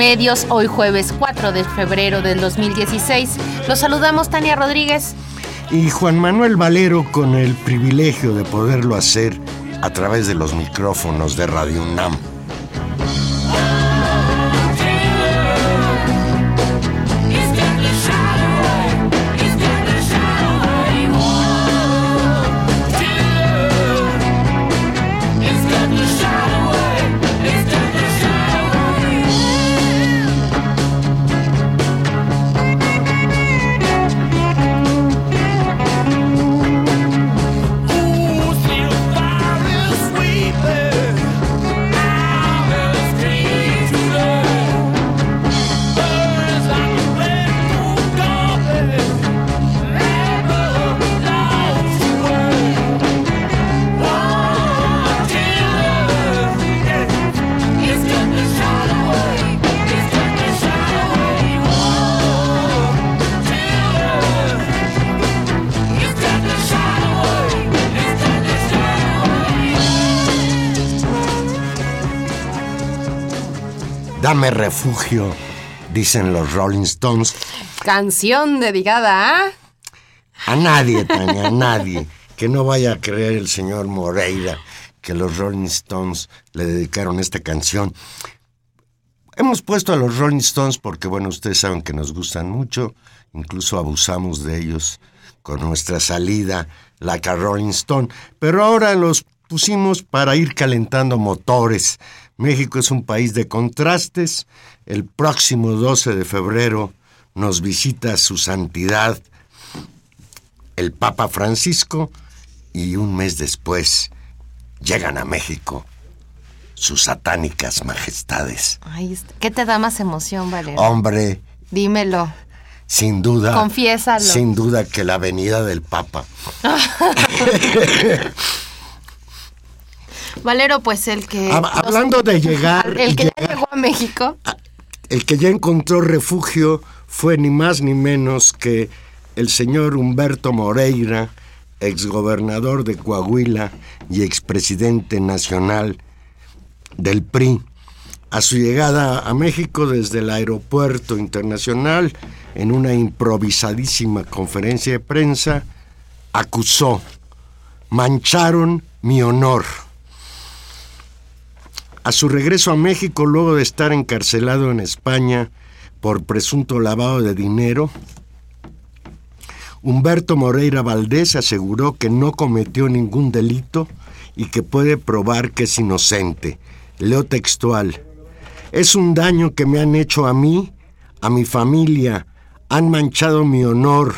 Intermedios, hoy jueves 4 de febrero del 2016. Los saludamos Tania Rodríguez. Y Juan Manuel Valero con el privilegio de poderlo hacer a través de los micrófonos de Radio UNAM. Dame refugio, dicen los Rolling Stones. Canción dedicada a... A nadie, Tania, a nadie. Que no vaya a creer el señor Moreira que los Rolling Stones le dedicaron esta canción. Hemos puesto a los Rolling Stones porque, bueno, ustedes saben que nos gustan mucho, incluso abusamos de ellos con nuestra salida, la Rolling Stone, pero ahora los pusimos para ir calentando motores, México es un país de contrastes. El próximo 12 de febrero nos visita su santidad el Papa Francisco y un mes después llegan a México sus satánicas majestades. Ay, ¿Qué te da más emoción, Valerio? Hombre. Dímelo. Sin duda. Confiésalo. Sin duda que la venida del Papa. Valero, pues el que... hablando de llegar... El que ya llegó a México. El que ya encontró refugio fue ni más ni menos que el señor Humberto Moreira, exgobernador de Coahuila y expresidente nacional del PRI. A su llegada a México desde el aeropuerto internacional, en una improvisadísima conferencia de prensa, acusó, mancharon mi honor a su regreso a México, luego de estar encarcelado en España por presunto lavado de dinero, Humberto Moreira Valdés aseguró que no cometió ningún delito y que puede probar que es inocente. Leo textual. Es un daño que me han hecho a mí, a mi familia, han manchado mi honor.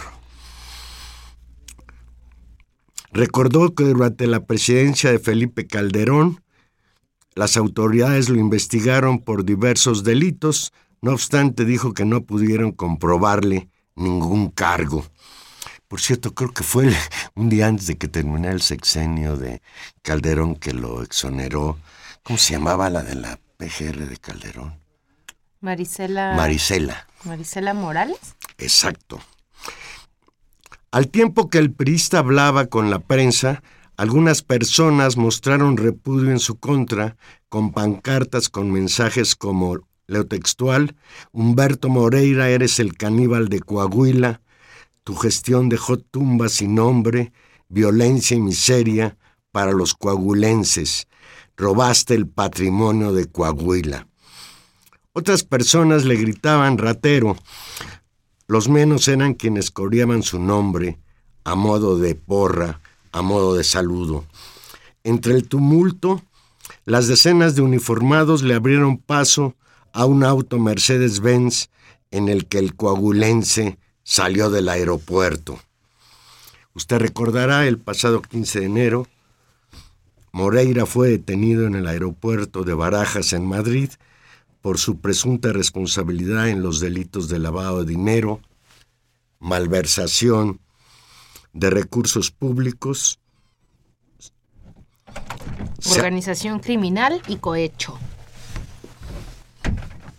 Recordó que durante la presidencia de Felipe Calderón, las autoridades lo investigaron por diversos delitos, no obstante dijo que no pudieron comprobarle ningún cargo. Por cierto, creo que fue un día antes de que terminara el sexenio de Calderón que lo exoneró. ¿Cómo se llamaba la de la PGR de Calderón? Marisela. Marisela. Marisela Morales. Exacto. Al tiempo que el priista hablaba con la prensa, algunas personas mostraron repudio en su contra con pancartas con mensajes como leo textual, Humberto Moreira, eres el caníbal de Coahuila, tu gestión dejó tumbas sin nombre, violencia y miseria para los coahuilenses, robaste el patrimonio de Coahuila. Otras personas le gritaban ratero, los menos eran quienes coreaban su nombre a modo de porra, a modo de saludo. Entre el tumulto, las decenas de uniformados le abrieron paso a un auto Mercedes-Benz en el que el coagulense salió del aeropuerto. Usted recordará el pasado 15 de enero, Moreira fue detenido en el aeropuerto de Barajas en Madrid por su presunta responsabilidad en los delitos de lavado de dinero, malversación de recursos públicos, organización criminal y cohecho.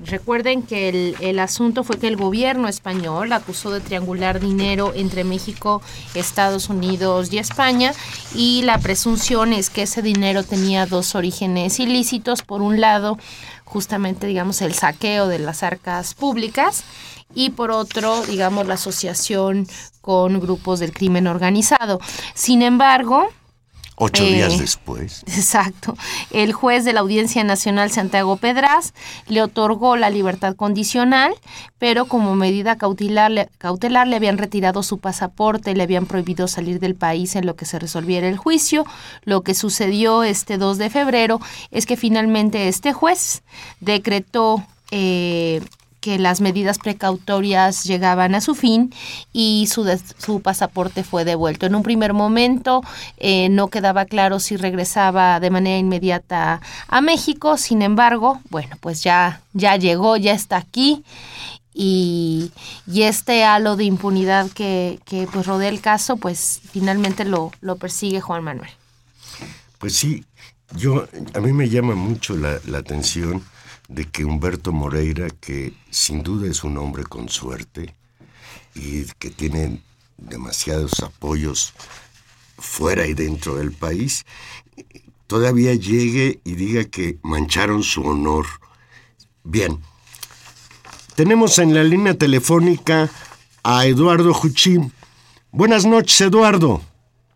Recuerden que el, el, asunto fue que el gobierno español acusó de triangular dinero entre México, Estados Unidos y España y la presunción es que ese dinero tenía dos orígenes ilícitos. Por un lado, justamente, digamos, el saqueo de las arcas públicas y por otro, digamos, la asociación con grupos del crimen organizado. Sin embargo, Ocho días eh, después. Exacto. El juez de la Audiencia Nacional Santiago Pedraz le otorgó la libertad condicional, pero como medida cautelar, cautelar le habían retirado su pasaporte, le habían prohibido salir del país en lo que se resolviera el juicio. Lo que sucedió este 2 de febrero es que finalmente este juez decretó eh, que las medidas precautorias llegaban a su fin y su, su pasaporte fue devuelto. En un primer momento eh, no quedaba claro si regresaba de manera inmediata a México, sin embargo, bueno, pues ya, ya llegó, ya está aquí y, y, este halo de impunidad que, que, pues rodea el caso, pues finalmente lo, lo persigue Juan Manuel. Pues sí, yo a mí me llama mucho la, la atención de que Humberto Moreira, que sin duda es un hombre con suerte y que tiene demasiados apoyos fuera y dentro del país, todavía llegue y diga que mancharon su honor. Bien, tenemos en la línea telefónica a Eduardo Juchín. Buenas noches, Eduardo.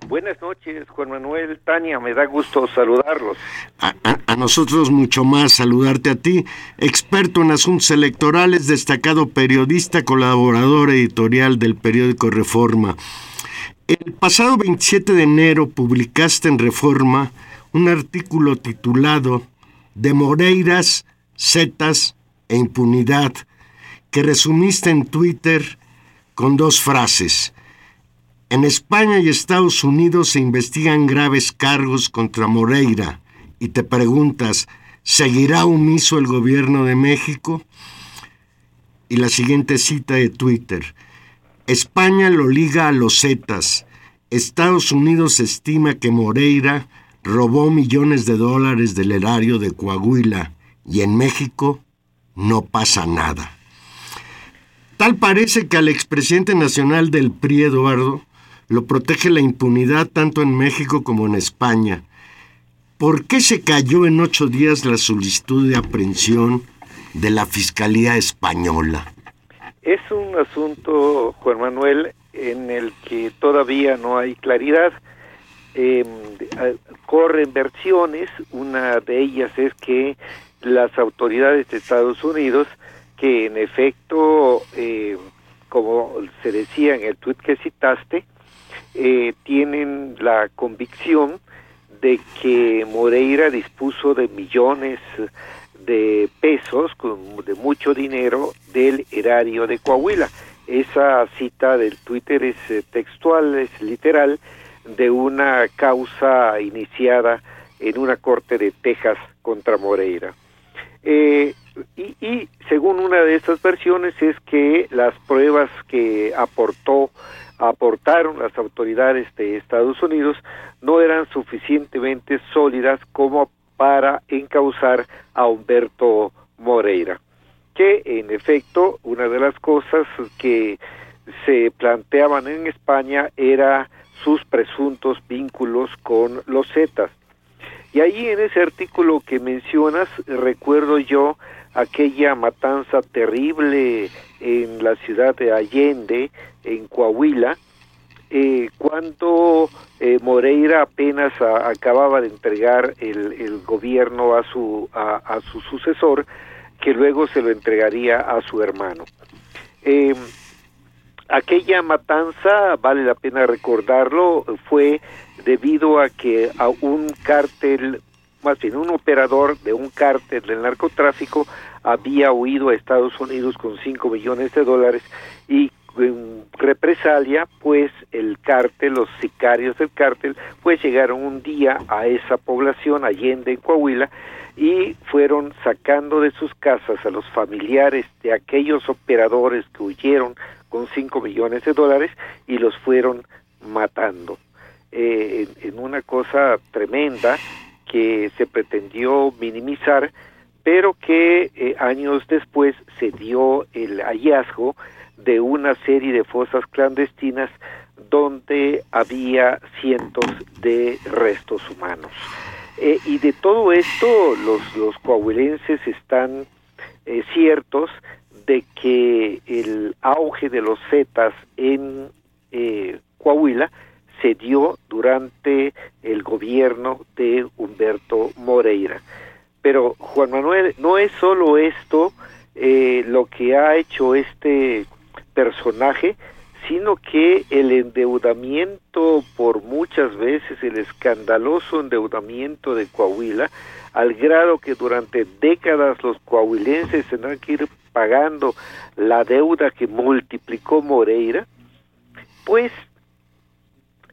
Buenas noches, Juan Manuel, Tania, me da gusto saludarlos. A, nosotros mucho más saludarte a ti, experto en asuntos electorales, destacado periodista, colaborador editorial del periódico Reforma. El pasado 27 de enero publicaste en Reforma un artículo titulado De Moreiras, Zetas e Impunidad, que resumiste en Twitter con dos frases en España y Estados Unidos se investigan graves cargos contra Moreira y te preguntas, ¿seguirá omiso el gobierno de México? Y la siguiente cita de Twitter. España lo liga a los Zetas. Estados Unidos estima que Moreira robó millones de dólares del erario de Coahuila y en México no pasa nada. Tal parece que al expresidente nacional del PRI, Eduardo, lo protege la impunidad tanto en México como en España. ¿Por qué se cayó en ocho días la solicitud de aprehensión de la Fiscalía Española? Es un asunto, Juan Manuel, en el que todavía no hay claridad. Em, corren versiones, una de ellas es que las autoridades de Estados Unidos, que en efecto, eh, como se decía en el tuit que citaste, eh, tienen la convicción de que Moreira dispuso de millones de pesos, de mucho dinero, del erario de Coahuila. Esa cita del Twitter es eh, textual, es literal, de una causa iniciada en una corte de Texas contra Moreira. Eh, y, y, según una de estas versiones es que las pruebas que aportó aportaron las autoridades de Estados Unidos no eran suficientemente sólidas como para encauzar a Humberto Moreira, que en efecto una de las cosas que se planteaban en España era sus presuntos vínculos con los Zetas. Y ahí en ese artículo que mencionas, recuerdo yo aquella matanza terrible en la ciudad de Allende, en Coahuila, eh, cuando eh, Moreira apenas acababa de entregar el, gobierno a su, a, su sucesor, que luego se lo entregaría a su hermano. Eh, aquella matanza, vale la pena recordarlo, fue debido a que a un cártel, más bien un operador de un cártel del narcotráfico había huido a Estados Unidos con 5 millones de dólares y en represalia, pues el cártel, los sicarios del cártel, pues llegaron un día a esa población, Allende, en Coahuila, y fueron sacando de sus casas a los familiares de aquellos operadores que huyeron con 5 millones de dólares y los fueron matando. Eh, en, una cosa tremenda que se pretendió minimizar, pero que eh, años después se dio el hallazgo de una serie de fosas clandestinas donde había cientos de restos humanos. Eh, y de todo esto los, los coahuilenses están eh, ciertos de que el auge de los Zetas en Coahuila se dio durante el gobierno de Humberto Moreira. Pero Juan Manuel, no es solo esto lo que ha hecho este personaje, sino que el endeudamiento por muchas veces, el escandaloso endeudamiento de Coahuila, al grado que durante décadas los coahuilenses tendrán que ir pagando la deuda que multiplicó Moreira, pues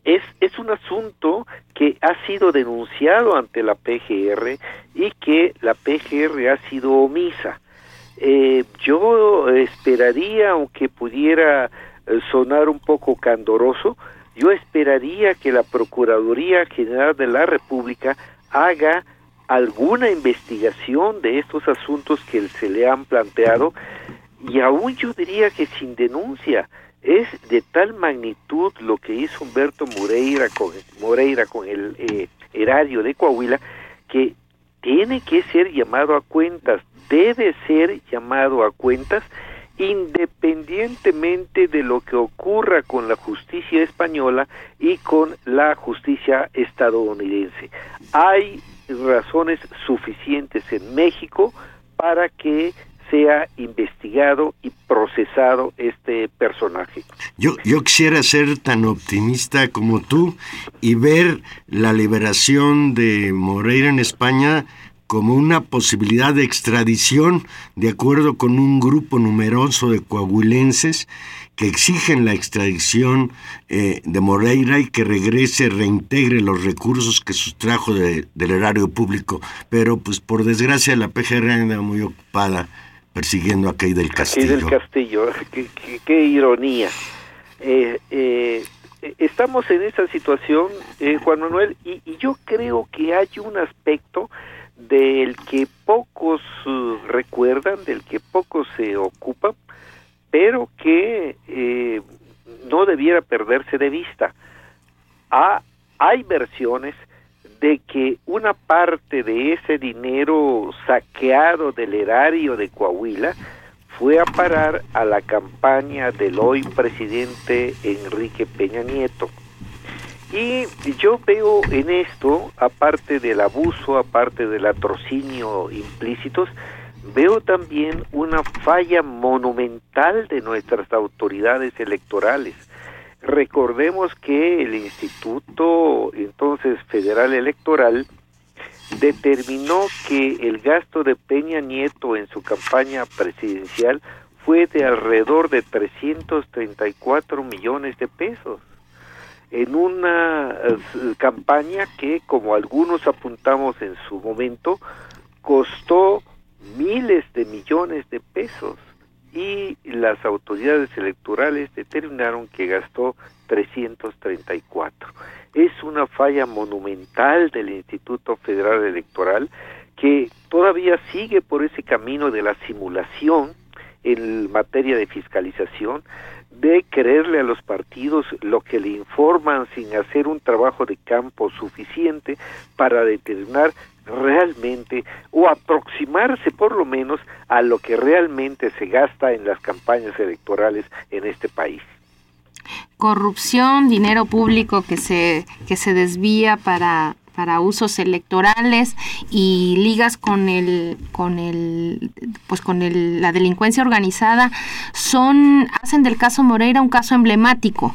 es, es un asunto que ha sido denunciado ante la PGR y que la PGR ha sido omisa. Eh, yo esperaría, aunque pudiera eh, sonar un poco candoroso, yo esperaría que la Procuraduría General de la República haga alguna investigación de estos asuntos que se le han planteado y aún yo diría que sin denuncia es de tal magnitud lo que hizo Humberto Moreira con, Moreira con el eh, erario de Coahuila que tiene que ser llamado a cuentas debe ser llamado a cuentas independientemente de lo que ocurra con la justicia española y con la justicia estadounidense. Hay razones suficientes en México para que sea investigado y procesado este personaje. Yo, quisiera ser tan optimista como tú y ver la liberación de Moreira en España como una posibilidad de extradición de acuerdo con un grupo numeroso de coahuilenses que exigen la extradición eh, de Moreira y que regrese, reintegre los recursos que sustrajo del erario público. Pero pues por desgracia la PGR anda muy ocupada persiguiendo a Key del Castillo. Key del Castillo, qué, ironía. Eh, eh, estamos en esa situación, Juan Manuel, y, y yo creo que hay un aspecto del que pocos uh, recuerdan, del que pocos se ocupan, pero que eh, no debiera perderse de vista. hay versiones de que una parte de ese dinero saqueado del erario de Coahuila fue a parar a la campaña del hoy presidente Enrique Peña Nieto. Y yo veo en esto, aparte del abuso, aparte del atrocinio implícitos, veo también una falla monumental de nuestras autoridades electorales. Recordemos que el Instituto entonces Federal Electoral determinó que el gasto de Peña Nieto en su campaña presidencial fue de alrededor de 334 millones de pesos. En una eh, campaña que, como algunos apuntamos en su momento, costó miles de millones de pesos y las autoridades electorales determinaron que gastó 334. Es una falla monumental del Instituto Federal Electoral que todavía sigue por ese camino de la simulación en materia de fiscalización, de creerle a los partidos lo que le informan sin hacer un trabajo de campo suficiente para determinar realmente o aproximarse por lo menos a lo que realmente se gasta en las campañas electorales en este país. Corrupción, dinero público que se, que se desvía para para usos electorales y ligas con el con el pues con el, la delincuencia organizada son hacen del caso Moreira un caso emblemático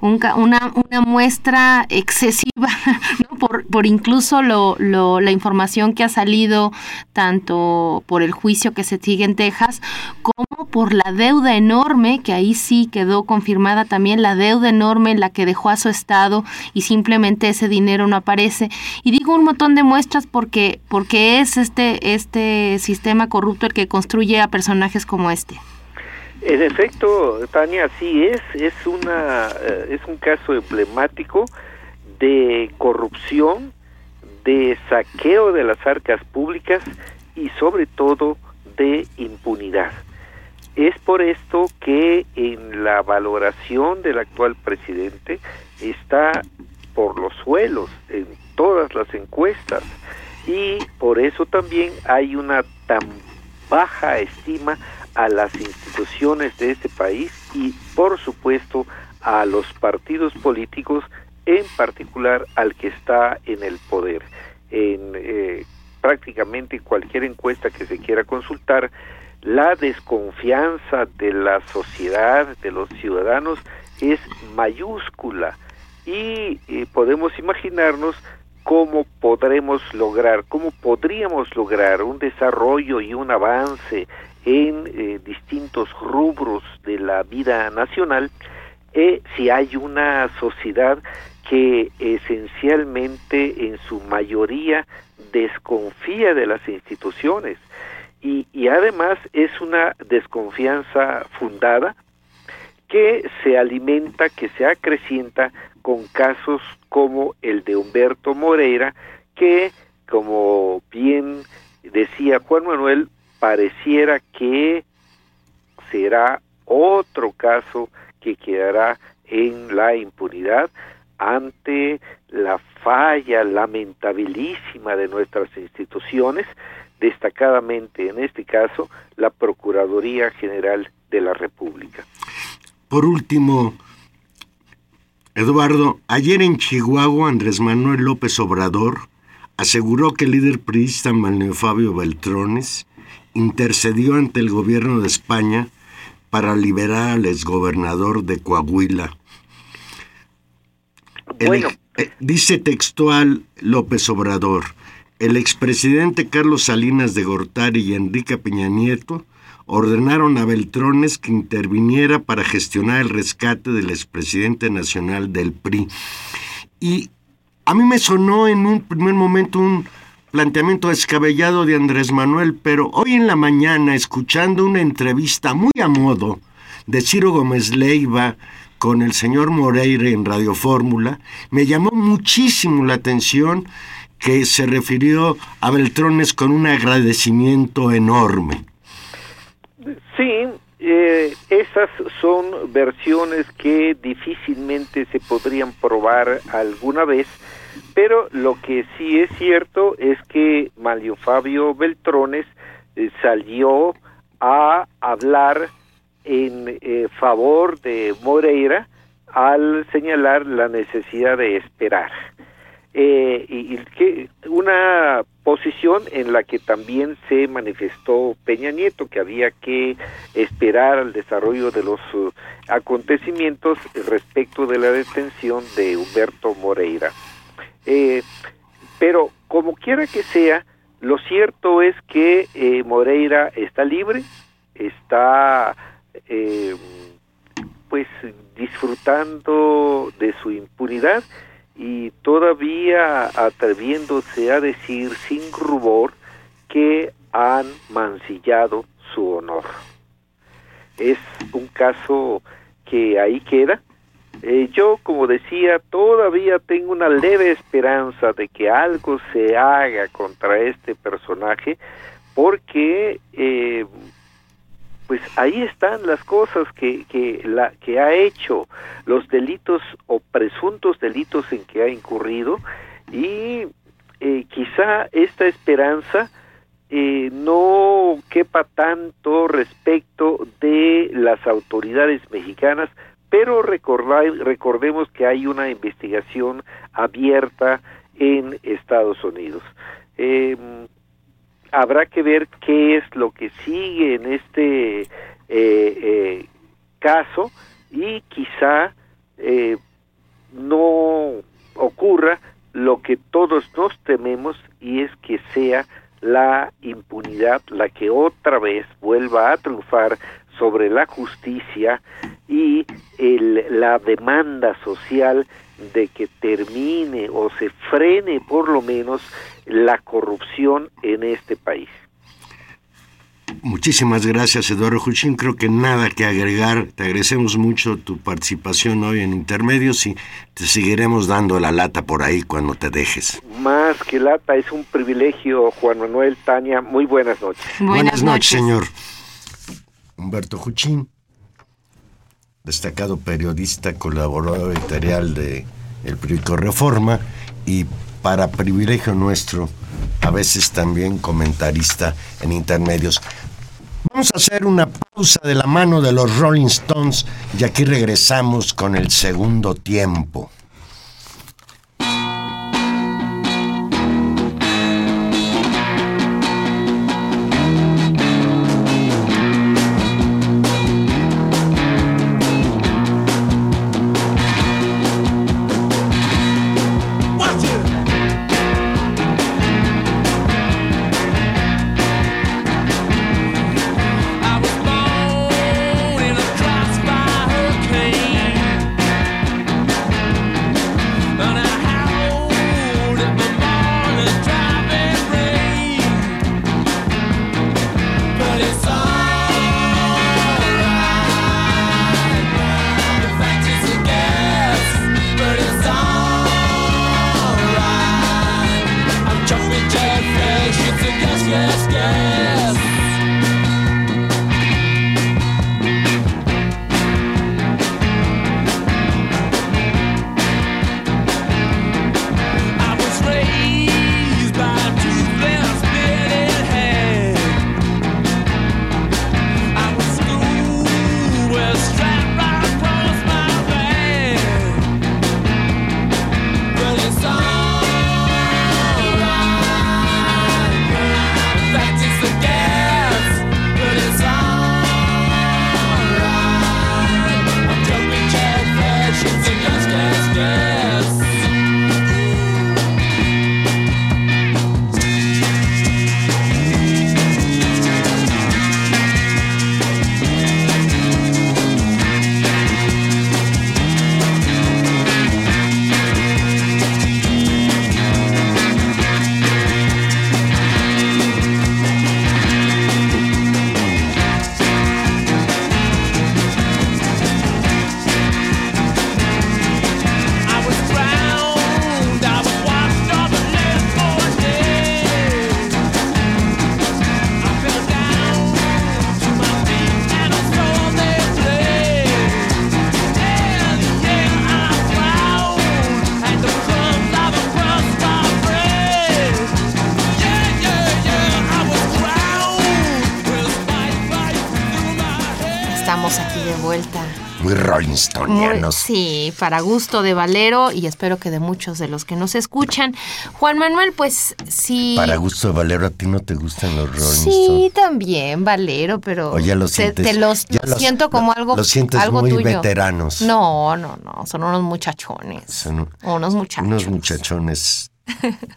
una, una muestra excesiva, por, por, incluso lo, lo, la información que ha salido tanto por el juicio que se sigue en Texas, como por la deuda enorme, que ahí sí quedó confirmada también la deuda enorme en la que dejó a su Estado y simplemente ese dinero no aparece. Y digo un montón de muestras porque, porque es este, este sistema corrupto el que construye a personajes como este. En efecto, Tania, sí es, es una eh, es un caso emblemático de corrupción, de saqueo de las arcas públicas y sobre todo de impunidad. Es por esto que en la valoración del actual presidente está por los suelos en todas las encuestas y por eso también hay una tan baja estima a las instituciones de este país y por supuesto a los partidos políticos, en particular al que está en el poder. En eh, prácticamente cualquier encuesta que se quiera consultar, la desconfianza de la sociedad, de los ciudadanos, es mayúscula y eh, podemos imaginarnos cómo podremos lograr, cómo podríamos lograr un desarrollo y un avance en eh, distintos rubros de la vida nacional, eh, si hay una sociedad que esencialmente en su mayoría desconfía de las instituciones y, y además es una desconfianza fundada que se alimenta, que se acrecienta con casos como el de Humberto Moreira, que, como bien decía Juan Manuel, pareciera que será otro caso que quedará en la impunidad ante la falla lamentabilísima de nuestras instituciones, destacadamente en este caso la Procuraduría General de la República. Por último, Eduardo, ayer en Chihuahua Andrés Manuel López Obrador aseguró que el líder priista Manuel Fabio Beltrones intercedió ante el gobierno de España para liberar al exgobernador de Coahuila. Eh, dice textual López Obrador, el expresidente Carlos Salinas de Gortari y Enrique Peña Nieto ordenaron a Beltrones que interviniera para gestionar el rescate del expresidente nacional del PRI. Y a mí me sonó en un primer momento un planteamiento descabellado de Andrés Manuel, pero hoy en la mañana, escuchando una entrevista muy a modo de Ciro Gómez Leiva con el señor Moreira en Radio Fórmula, me llamó muchísimo la atención que se refirió a Beltrones con un agradecimiento enorme. Sí, eh, esas son versiones que difícilmente se podrían probar alguna vez, pero lo que sí es cierto es que Mario Fabio Beltrones eh, salió a hablar en eh, favor de Moreira al señalar la necesidad de esperar. Eh, y, que una posición en la que también se manifestó Peña Nieto que había que esperar al desarrollo de los acontecimientos respecto de la detención de Humberto Moreira. Eh, pero como quiera que sea, lo cierto es que eh, Moreira está libre, está eh, pues disfrutando de su impunidad y todavía atreviéndose a decir sin rubor que han mancillado su honor. Es un caso que ahí queda, eh, yo, como decía, todavía tengo una leve esperanza de que algo se haga contra este personaje, porque eh, pues ahí están las cosas que, que, la, que ha hecho, los delitos o presuntos delitos en que ha incurrido, y eh, quizá esta esperanza no quepa tanto respecto de las autoridades mexicanas, pero recordemos que hay una investigación abierta en Estados Unidos. Em, habrá que ver qué es lo que sigue en este eh, caso y quizá no ocurra lo que todos nos tememos y es que sea la impunidad la que otra vez vuelva a triunfar sobre la justicia y el, la demanda social de que termine o se frene por lo menos la corrupción en este país. Muchísimas gracias, Eduardo Juchín. Creo que nada que agregar. Te agradecemos mucho tu participación hoy en Intermedios y te seguiremos dando la lata por ahí cuando te dejes. Más que lata, es un privilegio, Juan Manuel Tania. Muy buenas noches. Buenas, noches, señor. Humberto Juchín, destacado periodista, colaborador editorial de El Periódico Reforma y para privilegio nuestro, a veces también comentarista en intermedios. Vamos a hacer una pausa de la mano de los Rolling Stones y aquí regresamos con el segundo tiempo. Sí, para gusto de Valero y espero que de muchos de los que nos escuchan. Juan Manuel, pues sí. Para gusto de Valero, ¿a ti no te gustan los Rolling Sí, también, Valero, pero. O ya lo sientes. Te, los, siento como algo. Los sientes muy veteranos. No, no, no, son unos muchachones. Son unos muchachos. Unos muchachones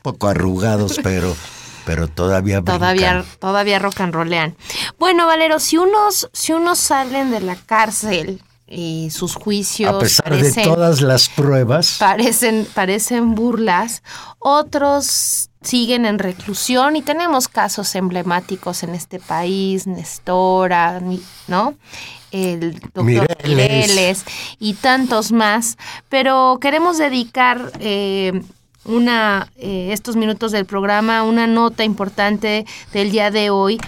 poco arrugados, pero pero todavía todavía todavía rock and rollean. Bueno, Valero, si unos si unos salen de la cárcel y sus juicios. A pesar de todas las pruebas. Parecen, parecen burlas. Otros siguen en reclusión y tenemos casos emblemáticos en este país, Nestora, ¿no? El doctor Mireles. y tantos más. Pero queremos dedicar eh, una, eh, estos minutos del programa, una nota importante del día de hoy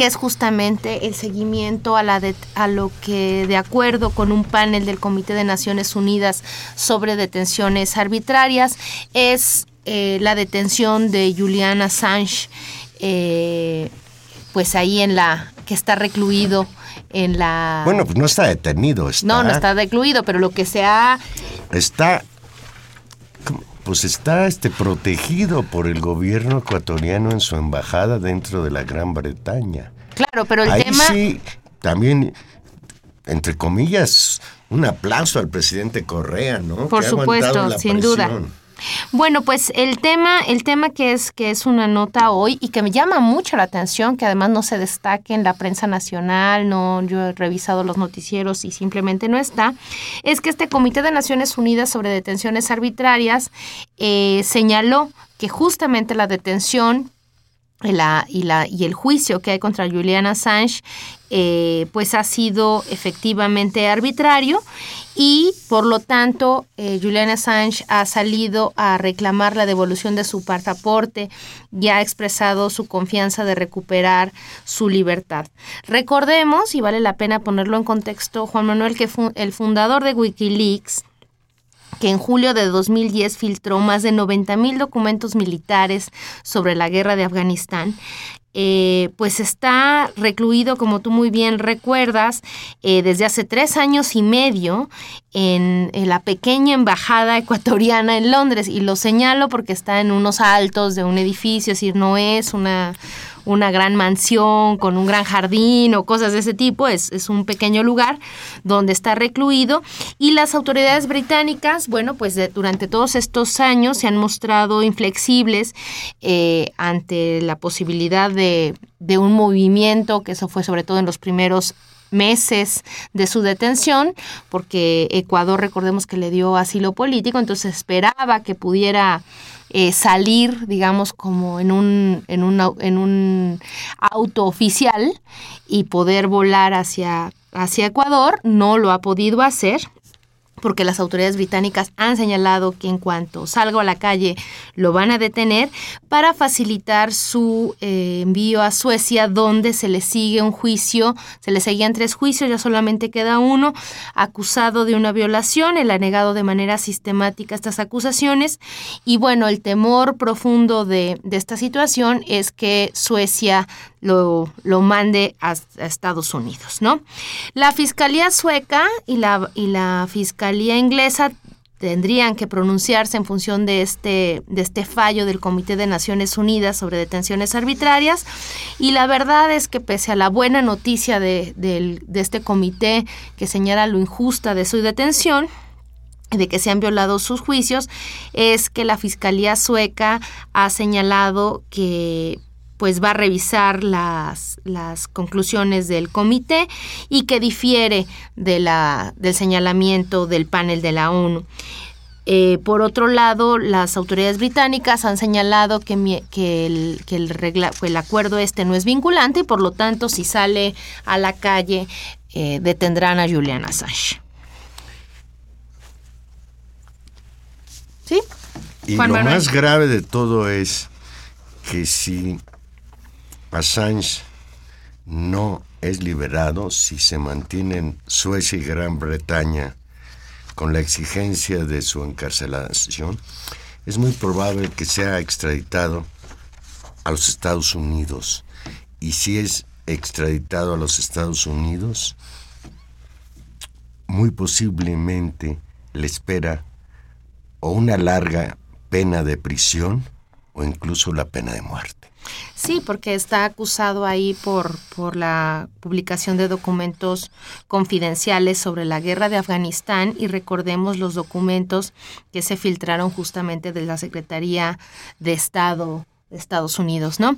que es justamente el seguimiento a, la a lo que, de acuerdo con un panel del Comité de Naciones Unidas sobre detenciones arbitrarias, es eh, la detención de Julian Assange, eh, pues ahí en la que está recluido en la... Bueno, pues no está detenido, está... No, no está recluido, pero lo que se ha... Está... Pues está este, protegido por el gobierno ecuatoriano en su embajada dentro de la Gran Bretaña. Claro, pero el Ahí tema... sí, también, entre comillas, un aplauso al presidente Correa, ¿no? Por Que supuesto, sin duda. Bueno, pues el tema, el tema que es que es una nota hoy y que me llama mucho la atención, que además no se destaque en la prensa nacional, no, yo he revisado los noticieros y simplemente no está, es que este Comité de Naciones Unidas sobre detenciones arbitrarias eh, señaló que justamente la detención la, y, la, y el juicio que hay contra Julian Assange eh, pues ha sido efectivamente arbitrario y por lo tanto eh, Julian Assange ha salido a reclamar la devolución de su pasaporte y ha expresado su confianza de recuperar su libertad. Recordemos, y vale la pena ponerlo en contexto, Juan Manuel, que fu el fundador de Wikileaks, que en julio de 2010 filtró más de 90 mil documentos militares sobre la guerra de Afganistán, eh, pues está recluido, como tú muy bien recuerdas, eh, desde hace tres años y medio en, en, la pequeña embajada ecuatoriana en Londres. Y lo señalo porque está en unos altos de un edificio, es decir, no es una, una gran mansión con un gran jardín o cosas de ese tipo, es, es, un pequeño lugar donde está recluido. Y las autoridades británicas, bueno, pues de, durante todos estos años se han mostrado inflexibles eh, ante la posibilidad de, de un movimiento, que eso fue sobre todo en los primeros meses de su detención, porque Ecuador, recordemos que le dio asilo político, entonces esperaba que pudiera eh, salir, digamos, como en un, en, un, en un auto oficial y poder volar hacia, hacia Ecuador. No lo ha podido hacer porque las autoridades británicas han señalado que en cuanto salga a la calle lo van a detener para facilitar su eh, envío a Suecia donde se le sigue un juicio, se le seguían tres juicios, ya solamente queda uno, acusado de una violación, él ha negado de manera sistemática estas acusaciones. Y bueno, el temor profundo de, de esta situación es que Suecia lo, lo mande a, Estados Unidos, ¿no? La Fiscalía sueca y la, y la Fiscalía inglesa tendrían que pronunciarse en función de este, de este fallo del Comité de Naciones Unidas sobre detenciones arbitrarias. Y la verdad es que pese a la buena noticia de, de, de este comité que señala lo injusta de su detención, de que se han violado sus juicios, es que la Fiscalía sueca ha señalado que pues va a revisar las, las, conclusiones del comité y que difiere de la, del señalamiento del panel de la ONU. Eh, por otro lado, las autoridades británicas han señalado que, que, el, que el, regla, el, acuerdo este no es vinculante y por lo tanto si sale a la calle eh, detendrán a Julian Assange. ¿Sí? Y Juan lo Manuel. más grave de todo es que si Assange no es liberado si se mantienen Suecia y Gran Bretaña con la exigencia de su encarcelación, es muy probable que sea extraditado a los Estados Unidos. Y si es extraditado a los Estados Unidos, muy posiblemente le espera o una larga pena de prisión o incluso la pena de muerte. Sí, porque está acusado ahí por, por la publicación de documentos confidenciales sobre la guerra de Afganistán y recordemos los documentos que se filtraron justamente de la Secretaría de Estado de Estados Unidos, ¿no?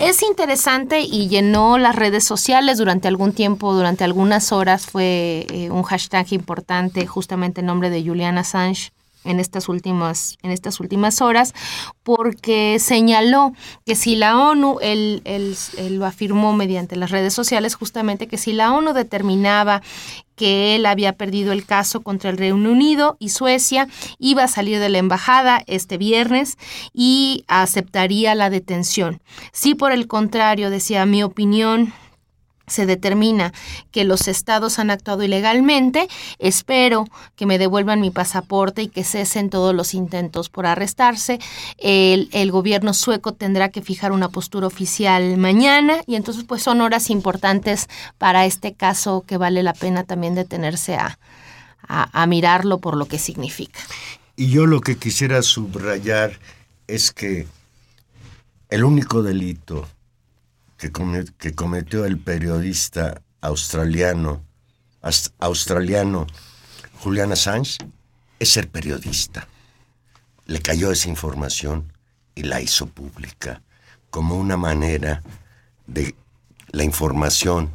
Es interesante y llenó las redes sociales durante algún tiempo, durante algunas horas fue eh, un hashtag importante justamente en nombre de Julian Assange en estas últimas, en estas últimas horas, porque señaló que si la ONU, él, él, él, lo afirmó mediante las redes sociales, justamente que si la ONU determinaba que él había perdido el caso contra el Reino Unido y Suecia, iba a salir de la embajada este viernes y aceptaría la detención. Si por el contrario, decía mi opinión, se determina que los estados han actuado ilegalmente, espero que me devuelvan mi pasaporte y que cesen todos los intentos por arrestarse. El, el, gobierno sueco tendrá que fijar una postura oficial mañana y entonces pues son horas importantes para este caso que vale la pena también detenerse a, a, a mirarlo por lo que significa. Y yo lo que quisiera subrayar es que el único delito que, cometió el periodista australiano, australiano Julian Assange es ser periodista. Le cayó esa información y la hizo pública como una manera de la información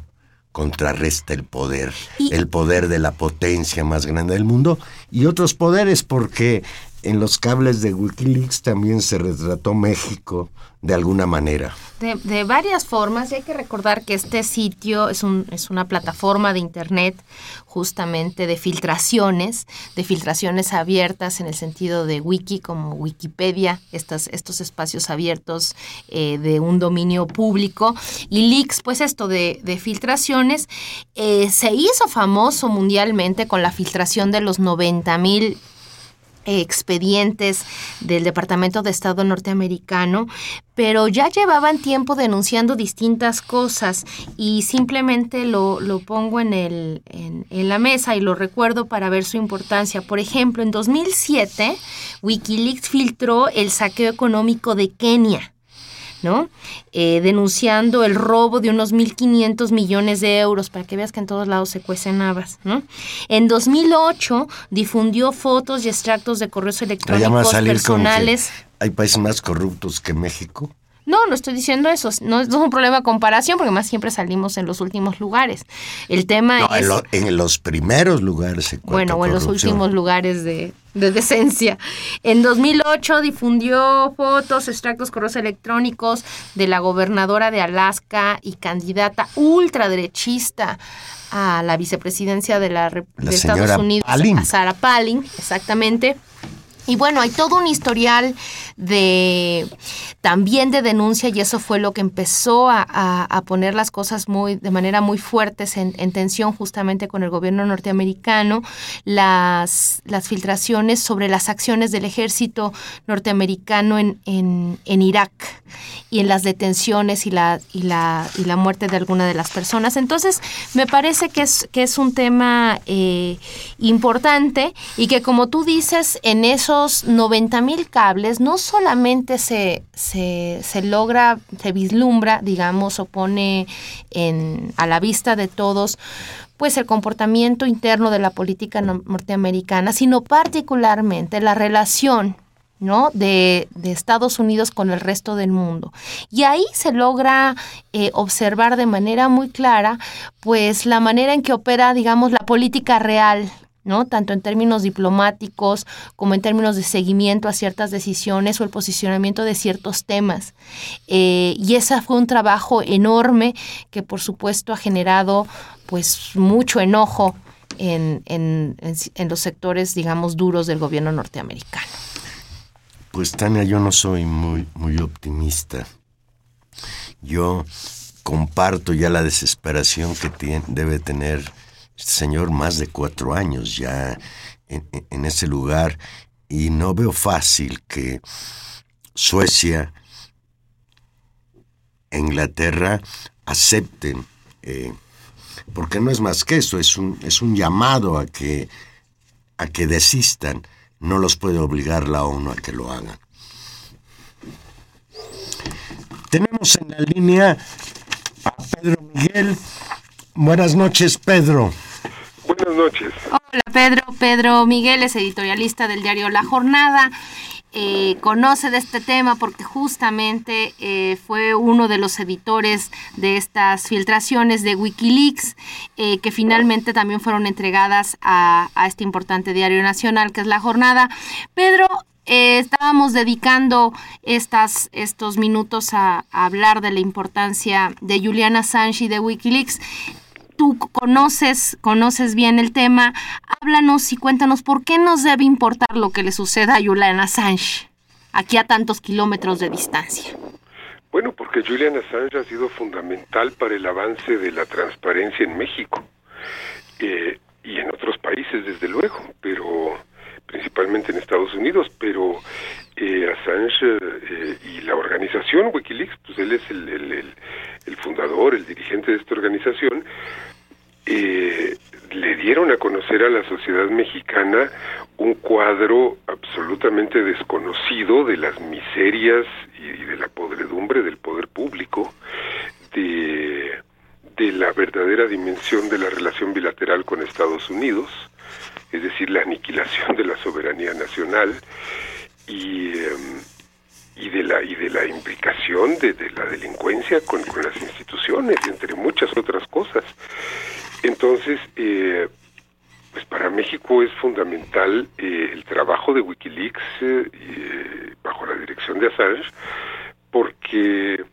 contrarresta el poder, el poder de la potencia más grande del mundo y otros poderes porque en los cables de Wikileaks también se retrató México de alguna manera. De, varias formas, y hay que recordar que este sitio es, un, es una plataforma de Internet justamente de filtraciones, de filtraciones abiertas en el sentido de wiki como Wikipedia, estas, estos espacios abiertos eh, de un dominio público, y leaks, pues esto de, de filtraciones, eh, se hizo famoso mundialmente con la filtración de los 90 mil expedientes del Departamento de Estado norteamericano, pero ya llevaban tiempo denunciando distintas cosas y simplemente lo, lo pongo en, el, en, en, la mesa y lo recuerdo para ver su importancia. Por ejemplo, en 2007, Wikileaks filtró el saqueo económico de Kenia. ¿No? Eh, denunciando el robo de unos 1.500 millones de euros, para que veas que en todos lados se cuecen habas, ¿no? En 2008 difundió fotos y extractos de correos electrónicos personales. ¿Hay países más corruptos que México? No, no estoy diciendo eso. No, es un problema de comparación, porque más siempre salimos en los últimos lugares. El tema es. En, los primeros lugares. bueno, o en los últimos lugares de, de decencia. En 2008 difundió fotos, extractos, correos electrónicos de la gobernadora de Alaska y candidata ultraderechista a la vicepresidencia de, la, de Estados Unidos, a Sarah Palin, exactamente. Y bueno, hay todo un historial de también de denuncia y eso fue lo que empezó a, poner las cosas muy de manera muy fuertes en, tensión justamente con el gobierno norteamericano las, las filtraciones sobre las acciones del ejército norteamericano en, en, Irak y en las detenciones y la, y la, y la muerte de alguna de las personas. Entonces, me parece que es, que es un tema eh, importante y que como tú dices, en esos 90 mil cables no solamente se, se, se, logra, se vislumbra, digamos, o pone en, a la vista de todos, pues el comportamiento interno de la política norteamericana, sino particularmente la relación ¿no? De, de, Estados Unidos con el resto del mundo. Y ahí se logra eh, observar de manera muy clara, pues, la manera en que opera, digamos, la política real ¿no? Tanto en términos diplomáticos como en términos de seguimiento a ciertas decisiones o el posicionamiento de ciertos temas. Eh, y ese fue un trabajo enorme que por supuesto ha generado pues mucho enojo en, en, en los sectores, digamos, duros del gobierno norteamericano. Pues Tania, yo no soy muy, muy optimista. Yo comparto ya la desesperación que tiene, debe tener este señor más de cuatro años ya en, ese lugar y no veo fácil que Suecia e Inglaterra acepten, eh, porque no es más que eso, es un, es un llamado a que, a que desistan, no los puede obligar la ONU a que lo hagan. Tenemos en la línea a Pedro Miguel. Buenas noches, Pedro. Buenas noches. Hola Pedro. Pedro Miguel es editorialista del diario La Jornada. Eh, conoce de este tema porque justamente eh, fue uno de los editores de estas filtraciones de Wikileaks eh, que finalmente también fueron entregadas a, este importante diario nacional que es La Jornada. Pedro, estábamos dedicando estas, estos minutos a, a, hablar de la importancia de Juliana Assange y de Wikileaks tú conoces, conoces bien el tema, háblanos y cuéntanos por qué nos debe importar lo que le suceda a Julian Assange, aquí a tantos kilómetros de distancia. Bueno, porque Julian Assange ha sido fundamental para el avance de la transparencia en México eh, y en otros países, desde luego, pero principalmente en Estados Unidos, pero eh, Assange eh, y la organización Wikileaks, pues él es el, fundador, el dirigente de esta organización, eh, le dieron a conocer a la sociedad mexicana un cuadro absolutamente desconocido de las miserias y de la podredumbre del poder público, de la verdadera dimensión de la relación bilateral con Estados Unidos, es decir, la aniquilación de la soberanía nacional y, em, y, de, la, y de la implicación de, la delincuencia con, las instituciones, entre muchas otras cosas. Entonces, eh, pues para México es fundamental eh, el trabajo de Wikileaks eh, bajo la dirección de Assange, porque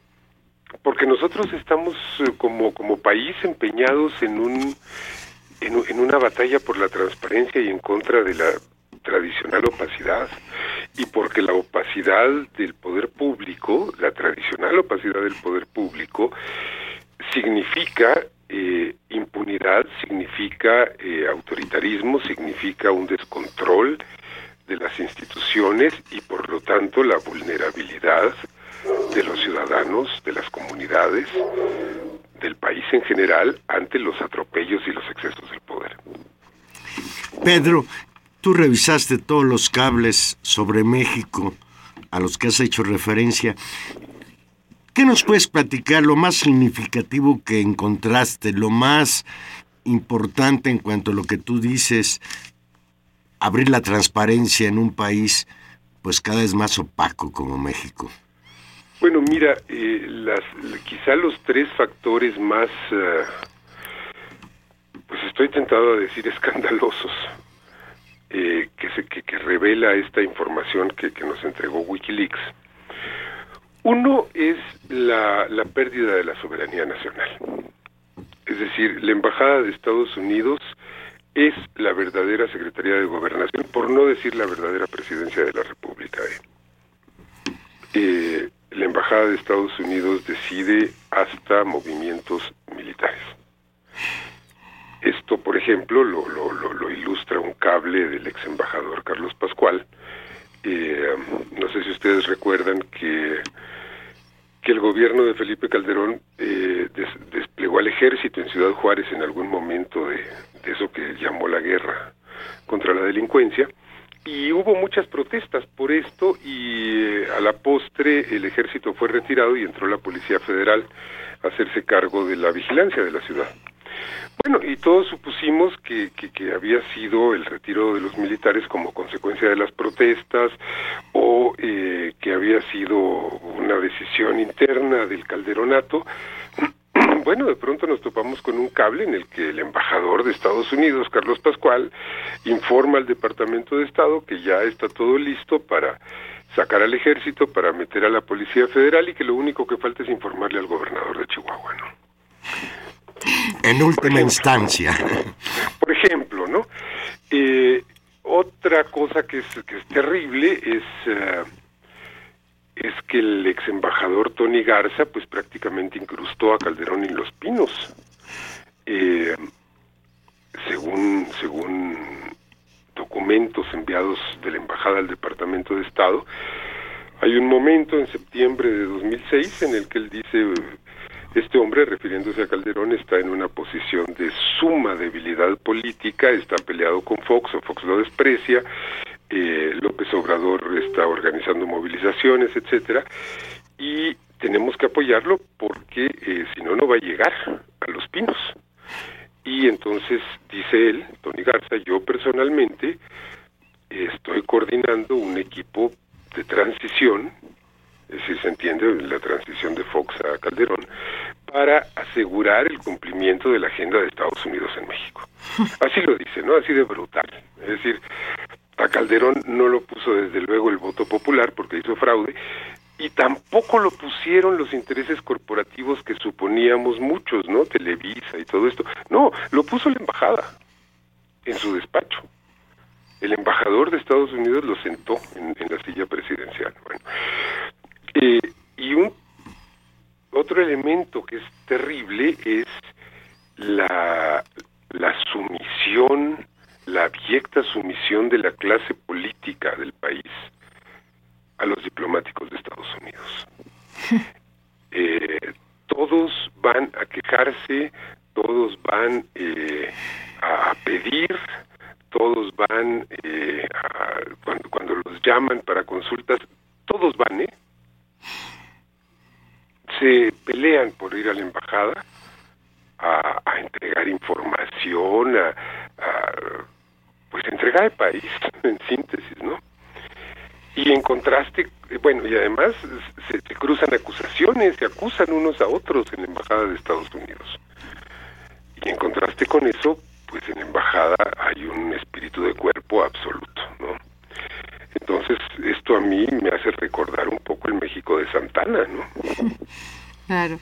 porque nosotros estamos como como país empeñados en un en, una batalla por la transparencia y en contra de la tradicional opacidad y porque la opacidad del poder público, la tradicional opacidad del poder público, significa eh, impunidad, significa eh, autoritarismo, significa un descontrol de las instituciones y por lo tanto la vulnerabilidad de los ciudadanos, de las comunidades, del país en general ante los atropellos y los excesos del poder. Pedro, tú revisaste todos los cables sobre México a los que has hecho referencia. ¿Qué nos puedes platicar lo más significativo que encontraste, lo más importante en cuanto a lo que tú dices, abrir la transparencia en un país pues cada vez más opaco como México? Bueno, mira, eh, las, quizá los tres factores más, eh, pues estoy tentado a decir escandalosos, eh, que, se, que, revela esta información que, nos entregó Wikileaks. Uno es la, pérdida de la soberanía nacional. Es decir, la Embajada de Estados Unidos es la verdadera Secretaría de Gobernación, por no decir la verdadera Presidencia de la República. Eh, la Embajada de Estados Unidos decide hasta movimientos militares. Esto, por ejemplo, lo, lo, ilustra un cable del ex embajador Carlos Pascual. Eh, no sé si ustedes recuerdan que, que el gobierno de Felipe Calderón eh, desplegó al ejército en Ciudad Juárez en algún momento de eso que llamó la guerra contra la delincuencia y hubo muchas protestas por esto y eh, a la postre el ejército fue retirado y entró la Policía Federal a hacerse cargo de la vigilancia de la ciudad. Bueno, y todos supusimos que, que, había sido el retiro de los militares como consecuencia de las protestas o eh, que había sido una decisión interna del calderonato bueno, de pronto nos topamos con un cable en el que el embajador de Estados Unidos, Carlos Pascual, informa al Departamento de Estado que ya está todo listo para sacar al ejército, para meter a la Policía Federal y que lo único que falta es informarle al gobernador de Chihuahua, ¿no? En última instancia. Por ejemplo, ¿no? Eh, otra cosa que es, que es terrible es... Eh, es que el ex embajador Tony Garza pues prácticamente incrustó a Calderón en Los Pinos. Eh, según, según documentos enviados de la embajada al Departamento de Estado, hay un momento en septiembre de 2006 en el que él dice, este hombre, refiriéndose a Calderón, está en una posición de suma debilidad política, está peleado con Fox o Fox lo desprecia, eh, López Obrador está organizando movilizaciones, etcétera, y tenemos que apoyarlo porque eh, si no, no va a llegar a los pinos. Y entonces dice él, Tony Garza, yo personalmente estoy coordinando un equipo de transición, es decir, se entiende la transición de Fox a Calderón, para asegurar el cumplimiento de la agenda de Estados Unidos en México. Así lo dice, ¿no? Así de brutal. Es decir, a Calderón no lo puso desde luego el voto popular porque hizo fraude y tampoco lo pusieron los intereses corporativos que suponíamos muchos, ¿no? Televisa y todo esto. No, lo puso la embajada en su despacho. El embajador de Estados Unidos lo sentó en, la silla presidencial. Bueno, eh, y un otro elemento que es terrible es la, la sumisión, la abyecta sumisión de la clase política del país a los diplomáticos de Estados Unidos. Eh, todos van a quejarse, todos van eh, a pedir, todos van eh, cuando, cuando los llaman para consultas, todos van, ¿eh? Se pelean por ir a la embajada a, entregar información, a, a, pues entregar el país, en síntesis, ¿no? Y en contraste, bueno, y además se, cruzan acusaciones, se acusan unos a otros en la Embajada de Estados Unidos. Y en contraste con eso, pues en la Embajada hay un espíritu de cuerpo absoluto, ¿no? Entonces, esto a mí me hace recordar un poco el México de Santana, ¿no? Claro.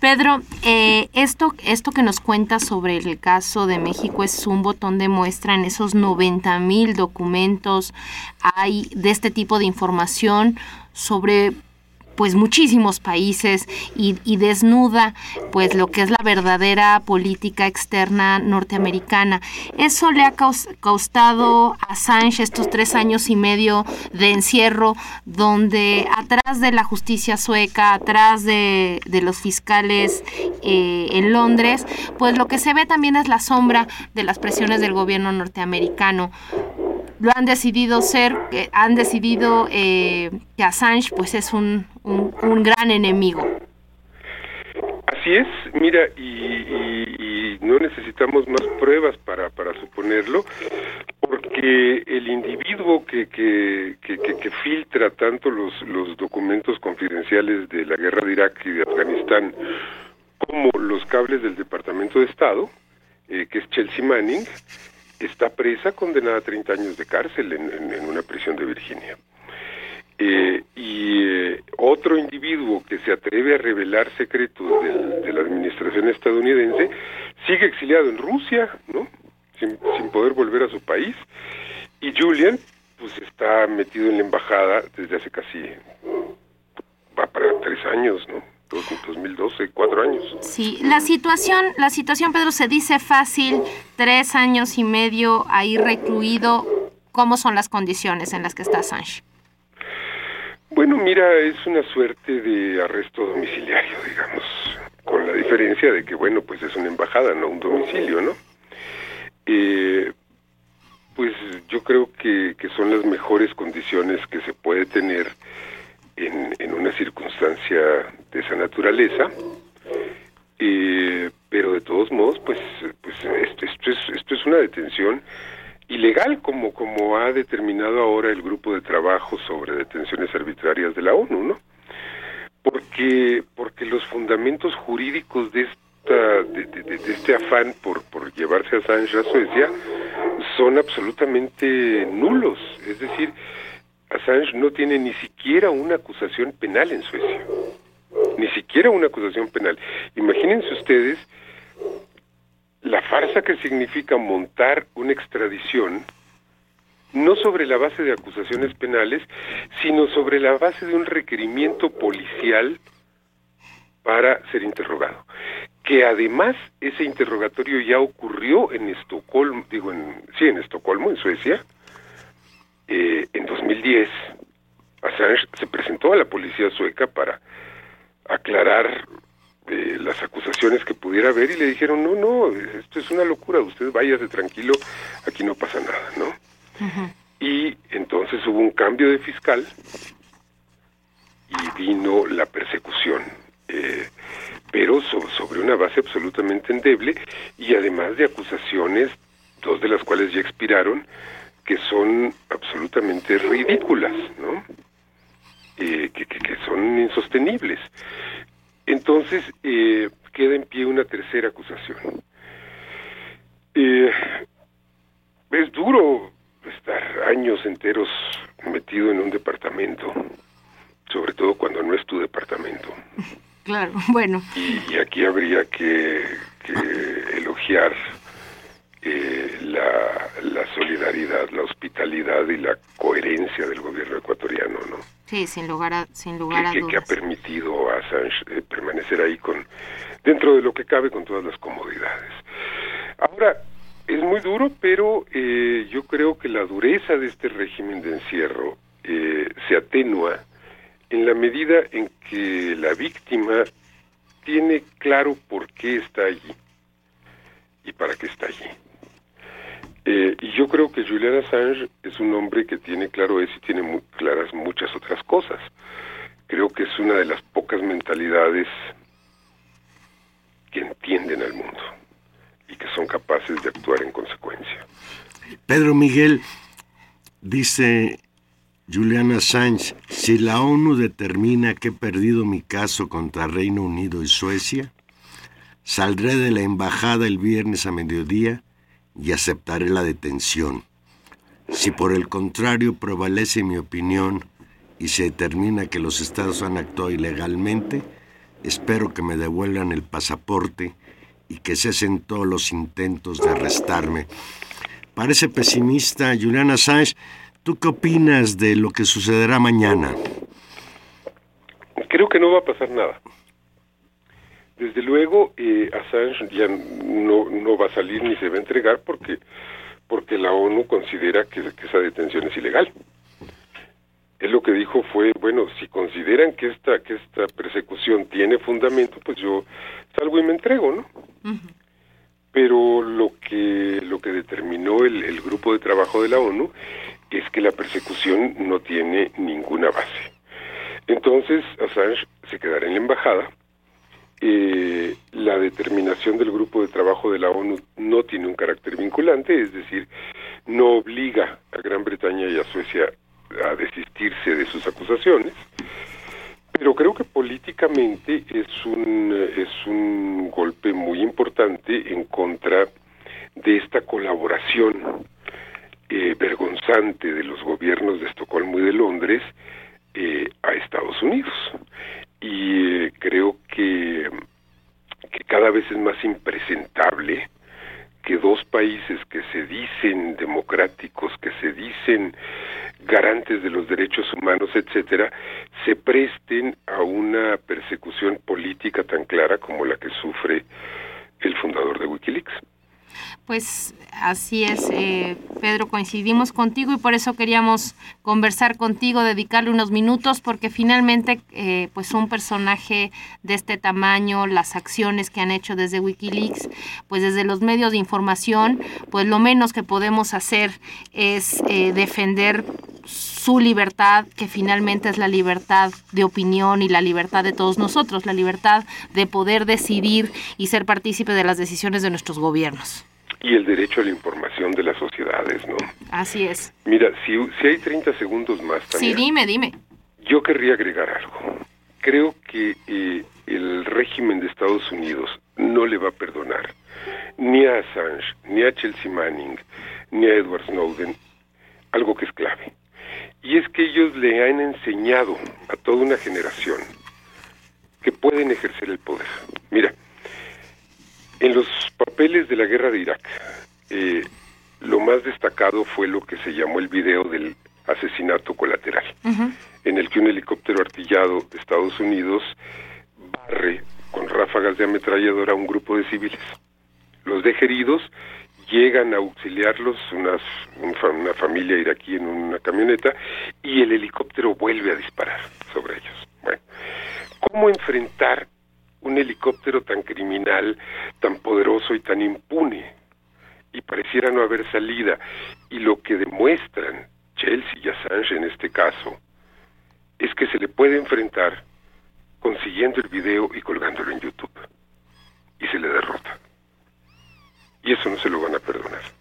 Pedro, eh, esto, esto que nos cuenta sobre el caso de México es un botón de muestra en esos 90 mil documentos. Hay de este tipo de información sobre pues muchísimos países y, desnuda pues lo que es la verdadera política externa norteamericana. Eso le ha costado a Sánchez estos tres años y medio de encierro donde atrás de la justicia sueca, atrás de, los fiscales eh, en Londres, pues lo que se ve también es la sombra de las presiones del gobierno norteamericano lo han decidido ser, han decidido eh, que Assange pues es un, un, gran enemigo. Así es, mira, y, no necesitamos más pruebas para, para suponerlo, porque el individuo que, que, que, filtra tanto los, los documentos confidenciales de la guerra de Irak y de Afganistán como los cables del Departamento de Estado, eh, que es Chelsea Manning, está presa condenada a 30 años de cárcel en, una prisión de Virginia. Eh, y eh, otro individuo que se atreve a revelar secretos de la administración estadounidense sigue exiliado en Rusia, ¿no? Sin, poder volver a su país. Y Julian, pues está metido en la embajada desde hace casi, va para tres años, ¿no? 2012, cuatro años. Sí, la situación, la situación, Pedro, se dice fácil, tres años y medio ahí recluido. ¿Cómo son las condiciones en las que está Assange? Bueno, mira, es una suerte de arresto domiciliario, digamos, con la diferencia de que, bueno, pues es una embajada, no un domicilio, ¿no? Eh, pues yo creo que, que son las mejores condiciones que se puede tener en, una circunstancia de esa naturaleza, eh, pero de todos modos, pues, pues esto, esto, es, esto es una detención ilegal, como, como ha determinado ahora el grupo de trabajo sobre detenciones arbitrarias de la ONU, ¿no? Porque, porque los fundamentos jurídicos de esta, de, de, este afán por, por llevarse a Sánchez a Suecia son absolutamente nulos. Es decir, Assange no tiene ni siquiera una acusación penal en Suecia. Ni siquiera una acusación penal. Imagínense ustedes la farsa que significa montar una extradición no sobre la base de acusaciones penales, sino sobre la base de un requerimiento policial para ser interrogado. Que además ese interrogatorio ya ocurrió en Estocolmo, digo, en, sí, en Estocolmo, en Suecia, eh, en 2010, Assange se presentó a la policía sueca para aclarar eh, las acusaciones que pudiera haber y le dijeron, no, no, esto es una locura, usted váyase tranquilo, aquí no pasa nada, ¿no? Y entonces hubo un cambio de fiscal y vino la persecución, eh, pero sobre una base absolutamente endeble y además de acusaciones, dos de las cuales ya expiraron, que son absolutamente ridículas, ¿no? Eh, que, son insostenibles. Entonces, eh, queda en pie una tercera acusación. Eh, es duro estar años enteros metido en un departamento, sobre todo cuando no es tu departamento. Claro, bueno. Y, aquí habría que, que elogiar eh, la, solidaridad, la hospitalidad y la coherencia del gobierno ecuatoriano, ¿no? Sí, sin lugar a, sin lugar que, dudas. Que ha permitido a Assange eh, permanecer permanecer ahí con dentro de lo que cabe con todas las comodidades. Ahora, es muy duro, pero eh, yo creo que la dureza de este régimen de encierro eh, se atenúa en la medida en que la víctima tiene claro por qué está allí y para qué está allí. Eh, y yo creo que Julian Assange es un hombre que tiene claro eso y tiene muy claras muchas otras cosas. Creo que es una de las pocas mentalidades que entienden al mundo y que son capaces de actuar en consecuencia. Pedro Miguel dice Juliana Assange, si la ONU determina que he perdido mi caso contra Reino Unido y Suecia, saldré de la embajada el viernes a mediodía y aceptaré la detención. Si por el contrario prevalece mi opinión y se determina que los estados han actuado ilegalmente, espero que me devuelvan el pasaporte y que cesen todos los intentos de arrestarme. Parece pesimista Julian Assange. ¿Tú qué opinas de lo que sucederá mañana? Creo que no va a pasar nada. Desde luego, eh, Assange ya no, no va a salir ni se va a entregar porque, porque la ONU considera que, que esa detención es ilegal. Él lo que dijo fue, bueno, si consideran que esta, que esta persecución tiene fundamento, pues yo salgo y me entrego, ¿no? Pero lo que, lo que determinó el, el grupo de trabajo de la ONU es que la persecución no tiene ninguna base. Entonces, Assange se quedará en la embajada. Eh, la determinación del grupo de trabajo de la ONU no tiene un carácter vinculante, es decir, no obliga a Gran Bretaña y a Suecia a desistirse de sus acusaciones, pero creo que políticamente es un, es un golpe muy importante en contra de esta colaboración eh, vergonzante de los gobiernos de Estocolmo y de Londres eh, a Estados Unidos. Y eh, creo que, que cada vez es más impresentable que dos países que se dicen democráticos, que se dicen garantes de los derechos humanos, etcétera, se presten a una persecución política tan clara como la que sufre el fundador de Wikileaks. Pues así es, eh, Pedro, coincidimos contigo y por eso queríamos conversar contigo, dedicarle unos minutos, porque finalmente, eh, pues un personaje de este tamaño, las acciones que han hecho desde Wikileaks, pues desde los medios de información, pues lo menos que podemos hacer es eh, defender su libertad, que finalmente es la libertad de opinión y la libertad de todos nosotros, la libertad de poder decidir y ser partícipe de las decisiones de nuestros gobiernos y el derecho a la información de las sociedades, ¿no? Así es. Mira, si, si hay 30 segundos más Sí, dime, dime. Yo querría agregar algo. Creo que eh, el régimen de Estados Unidos no le va a perdonar ni a Assange, ni a Chelsea Manning, ni a Edward Snowden algo que es clave. Y es que ellos le han enseñado a toda una generación que pueden ejercer el poder. Mira, en los papeles de la guerra de Irak, eh, lo más destacado fue lo que se llamó el video del asesinato colateral, en el que un helicóptero artillado de Estados Unidos barre con ráfagas de ametralladora a un grupo de civiles. Los deja heridos, llegan a auxiliarlos unas, una familia iraquí en una camioneta y el helicóptero vuelve a disparar sobre ellos. Bueno, ¿cómo enfrentar un helicóptero tan criminal, tan poderoso y tan impune, y pareciera no haber salida. Y lo que demuestran Chelsea y Assange en este caso es que se le puede enfrentar consiguiendo el video y colgándolo en YouTube. Y se le derrota. Y eso no se lo van a perdonar.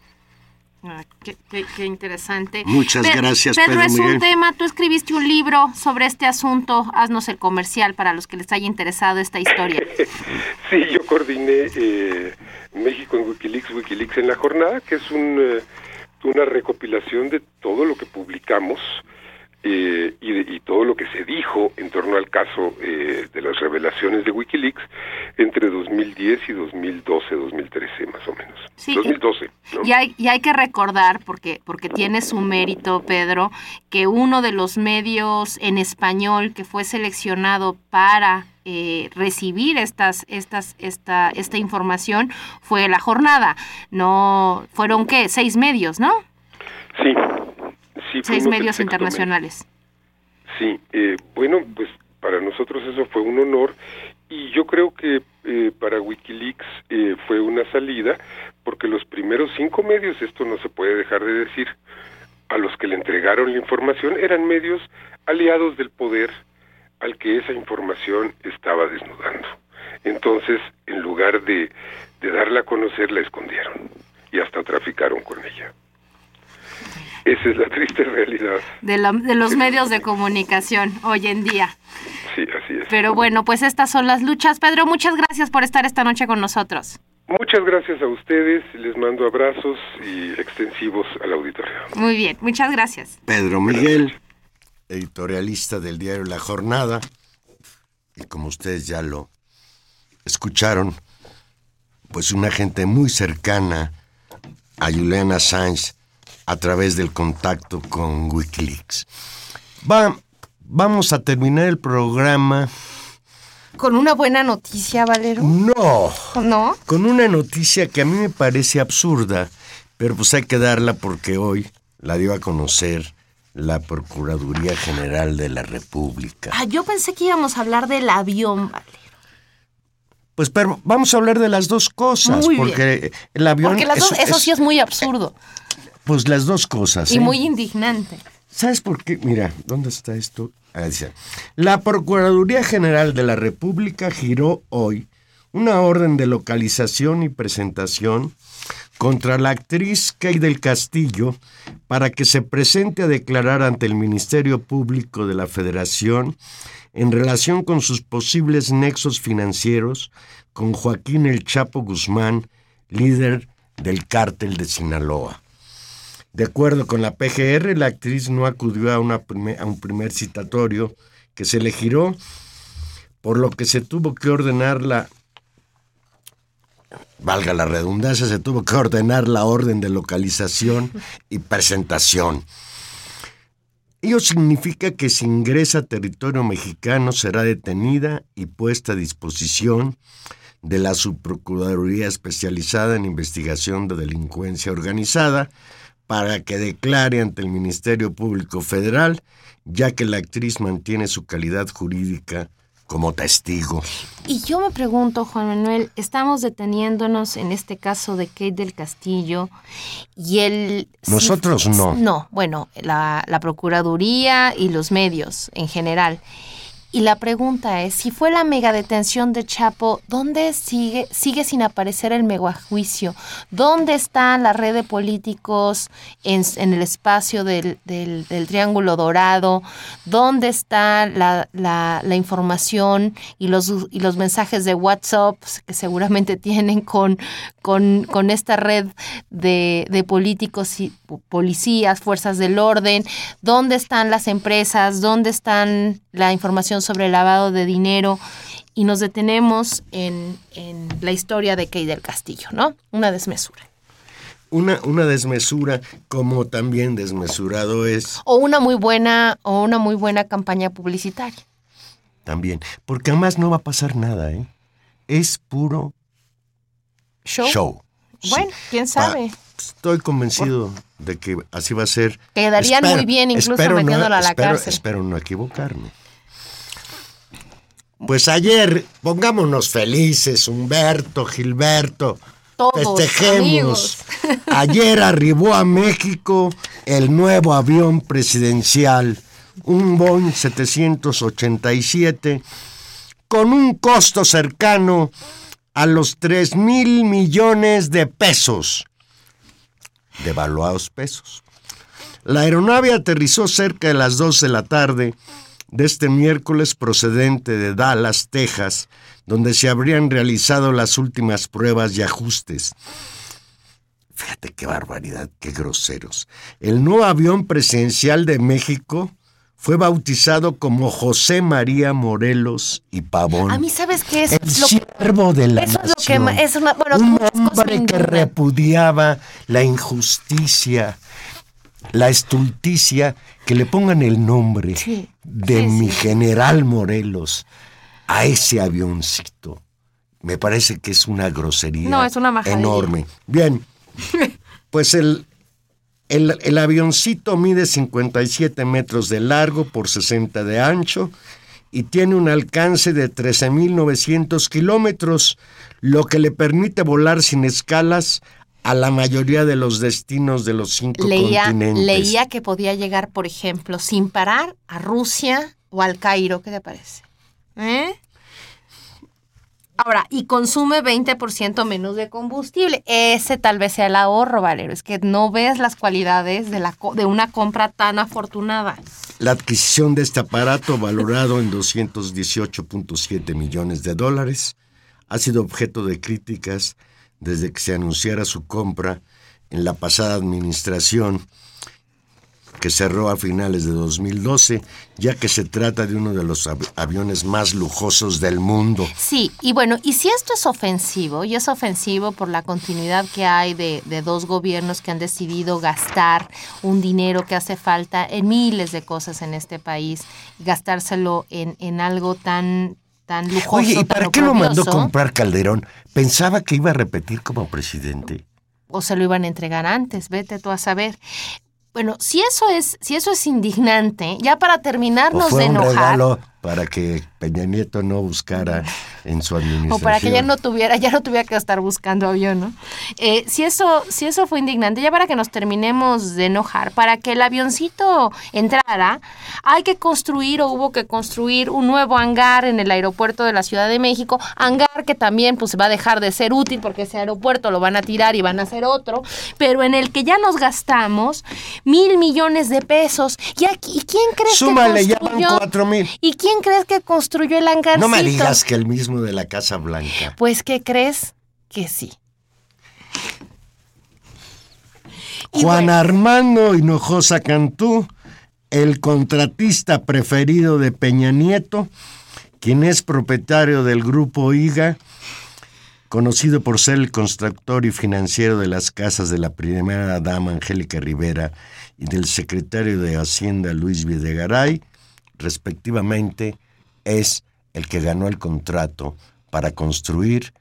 Ah, qué, interesante. Muchas gracias, Pedro. Pedro, es un tema, tú escribiste un libro sobre este asunto, haznos el comercial para los que les haya interesado esta historia. sí, yo coordiné eh, México en Wikileaks, Wikileaks en la jornada, que es un, eh, una recopilación de todo lo que publicamos eh, y, todo lo que se dijo en torno al caso eh, de las revelaciones de Wikileaks entre 2010 y 2012, 2013 más o menos. Sí, 2012. Y, hay, y hay que recordar, porque, porque tiene su mérito, Pedro, que uno de los medios en español que fue seleccionado para eh, recibir estas, estas, esta, esta información fue la jornada. No, fueron qué, seis medios, ¿no? Sí, sí. Seis medios internacionales. Sí, eh, bueno, pues para nosotros eso fue un honor y yo creo que eh, para Wikileaks eh, fue una salida porque los primeros cinco medios, esto no se puede dejar de decir, a los que le entregaron la información eran medios aliados del poder al que esa información estaba desnudando. Entonces, en lugar de, de darla a conocer, la escondieron y hasta traficaron con ella. Esa es la triste realidad. De, la- de los medios de comunicación hoy en día. Sí, así es. Pero bueno, pues estas son las luchas. Pedro, muchas gracias por estar esta noche con nosotros. Muchas gracias a ustedes, les mando abrazos y extensivos al auditorio. Muy bien, muchas gracias. Pedro Miguel, editorialista del diario La Jornada, y como ustedes ya lo escucharon, pues una gente muy cercana a Julian Assange a través del contacto con Wikileaks. Va, vamos a terminar el programa. Con una buena noticia, Valero. No, ¿No? con una noticia que a mí me parece absurda, pero pues hay que darla porque hoy la dio a conocer la Procuraduría General de la República. Ah, yo pensé que íbamos a hablar del avión, Valero. Pues pero vamos a hablar de las dos cosas, Muy bien. porque el avión Porque las es- dos- eso es- sí es muy absurdo pues las dos cosas. y ¿eh? muy indignante. ¿Sabes por qué? Mira, ¿dónde está esto? Ah, dice, La Procuraduría General de la República giró hoy una orden de localización y presentación contra la actriz Kay del Castillo para que se presente a declarar ante el Ministerio Público de la Federación en relación con sus posibles nexos financieros con Joaquín El Chapo Guzmán, líder del cártel de Sinaloa. De acuerdo con la PGR, la actriz no acudió a, un primer citatorio que se le giró, por lo que se tuvo que ordenar la... Valga la redundancia, se tuvo que ordenar la orden de localización y presentación. Ello significa que si ingresa a territorio mexicano será detenida y puesta a disposición de la Subprocuraduría Especializada en Investigación de Delincuencia Organizada para que declare ante el Ministerio Público Federal, ya que la actriz mantiene su calidad jurídica como testigo. Y yo me pregunto, Juan Manuel, estamos deteniéndonos en este caso de Kate del Castillo y el... Nosotros no. No, bueno, la, la Procuraduría y los medios en general. Y la pregunta es, si fue la mega detención de Chapo, ¿dónde sigue, sigue sin aparecer el megajuicio? ¿Dónde está la red de políticos en, en el espacio del, del- Triángulo Dorado? ¿Dónde está la, la- la información y los, y los mensajes de WhatsApp que seguramente tienen con, con, con esta red de, de políticos y policías, fuerzas del orden? ¿Dónde están las empresas? ¿Dónde están la información sobre el lavado de dinero? Y nos detenemos en, en la historia de Key del Castillo, ¿no? Una desmesura. Una, una desmesura, como también desmesurado es O una muy buena, o una muy buena campaña publicitaria. también, porque además no va a pasar nada, ¿eh? Es puro Show. show. Sí. Bueno, quién Pa- sabe. Estoy convencido de que así va a ser. Quedarían muy bien incluso no- metiéndola a la espero- cárcel. Espero no equivocarme. Pues ayer, pongámonos felices, Humberto, Gilberto. Todos, Festejemos. amigos. Ayer arribó a México el nuevo avión presidencial, un Boeing 787, con un costo cercano a los 3 mil millones de pesos, devaluados pesos. La aeronave aterrizó cerca de las 2 de la tarde de este miércoles procedente de Dallas, Texas, donde se habrían realizado las últimas pruebas y ajustes. Fíjate qué barbaridad, qué groseros. El nuevo avión presidencial de México fue bautizado como José María Morelos y Pavón. A mí, ¿sabes qué es? el lo- siervo de la eso es lo que es una- bueno, un hombre que repudiaba la injusticia, la estulticia, que le pongan el nombre Sí, de sí, mi sí. general Morelos. a ese avioncito. Me parece que es una grosería No, es una majadería. enorme. Bien, pues el, el, el avioncito mide 57 metros de largo por 60 de ancho y tiene un alcance de 13.900 kilómetros, lo que le permite volar sin escalas a la mayoría de los destinos de los cinco Leía, continentes. leía que podía llegar, por ejemplo, sin parar a Rusia o al Cairo. ¿Qué te parece? ¿Eh? Ahora, y consume 20% menos de combustible. Ese tal vez sea el ahorro, Valero. Es que no ves las cualidades de, la, de una compra tan afortunada. La adquisición de este aparato, valorado en 218.7 millones de dólares, ha sido objeto de críticas desde que se anunciara su compra en la pasada administración que cerró a finales de 2012, ya que se trata de uno de los av- aviones más lujosos del mundo. Sí, y bueno, y si esto es ofensivo, y es ofensivo por la continuidad que hay de, de dos gobiernos que han decidido gastar un dinero que hace falta en miles de cosas en este país, gastárselo en, en algo tan, tan lujoso. Oye, ¿y tan para qué lo mandó comprar Calderón? Pensaba que iba a repetir como presidente. O se lo iban a entregar antes, vete tú a saber. Bueno, si eso es, si eso es indignante, ya para O terminarnos fue de un enojar. regalo para que Peña Nieto no buscara en su administración. O para que ya no tuviera, ya no tuviera que estar buscando avión, ¿no? Eh, si eso, si eso fue indignante, ya para que nos terminemos de enojar, para que el avioncito entrara, hay que construir o hubo que construir un nuevo hangar en el aeropuerto de la Ciudad de México, hangar que también pues va a dejar de ser útil porque ese aeropuerto lo van a tirar y van a hacer otro, pero en el que ya nos gastamos mil millones de pesos. ¿Y, aquí, ¿y quién crees Súmale, que ya van construyó? cuatro mil. ¿Y quién crees que construyó el hangarcito? No me digas que el mismo de la Casa Blanca. Pues, ¿qué crees? Que sí. Y Juan bueno, Armando Hinojosa Cantú, el contratista preferido de Peña Nieto, quien es propietario del grupo IGA, conocido por ser el constructor y financiero de las casas de la primera dama Angélica Rivera y del secretario de Hacienda Luis Videgaray, respectivamente, es el que ganó el contrato para construir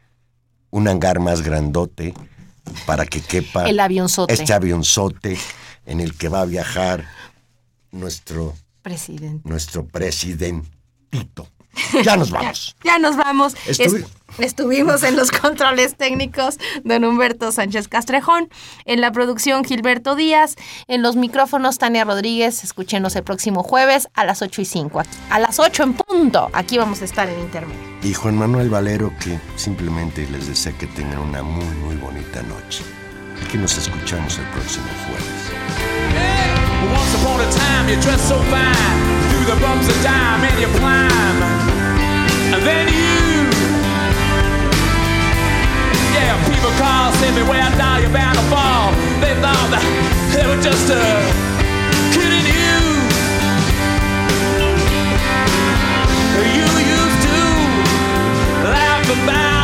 un hangar más grandote para que quepa El avionzote. este avionzote en el que va a viajar nuestro, presidente. nuestro presidentito. Ya nos vamos. Ya nos vamos. Estuvi- Es- estuvimos en los controles técnicos, don Humberto Sánchez Castrejón, en la producción Gilberto Díaz, en los micrófonos Tania Rodríguez. Escúchenos el próximo jueves a las 8 y 5. A las 8 en punto. Aquí vamos a estar en intermedio. Y Juan Manuel Valero que simplemente les desea que tengan una muy, muy bonita noche. Aquí nos escuchamos el próximo jueves. than you. Yeah, people call, send me where I die, you're bound to fall. They thought that they were just uh, a kid in you. You used to laugh about.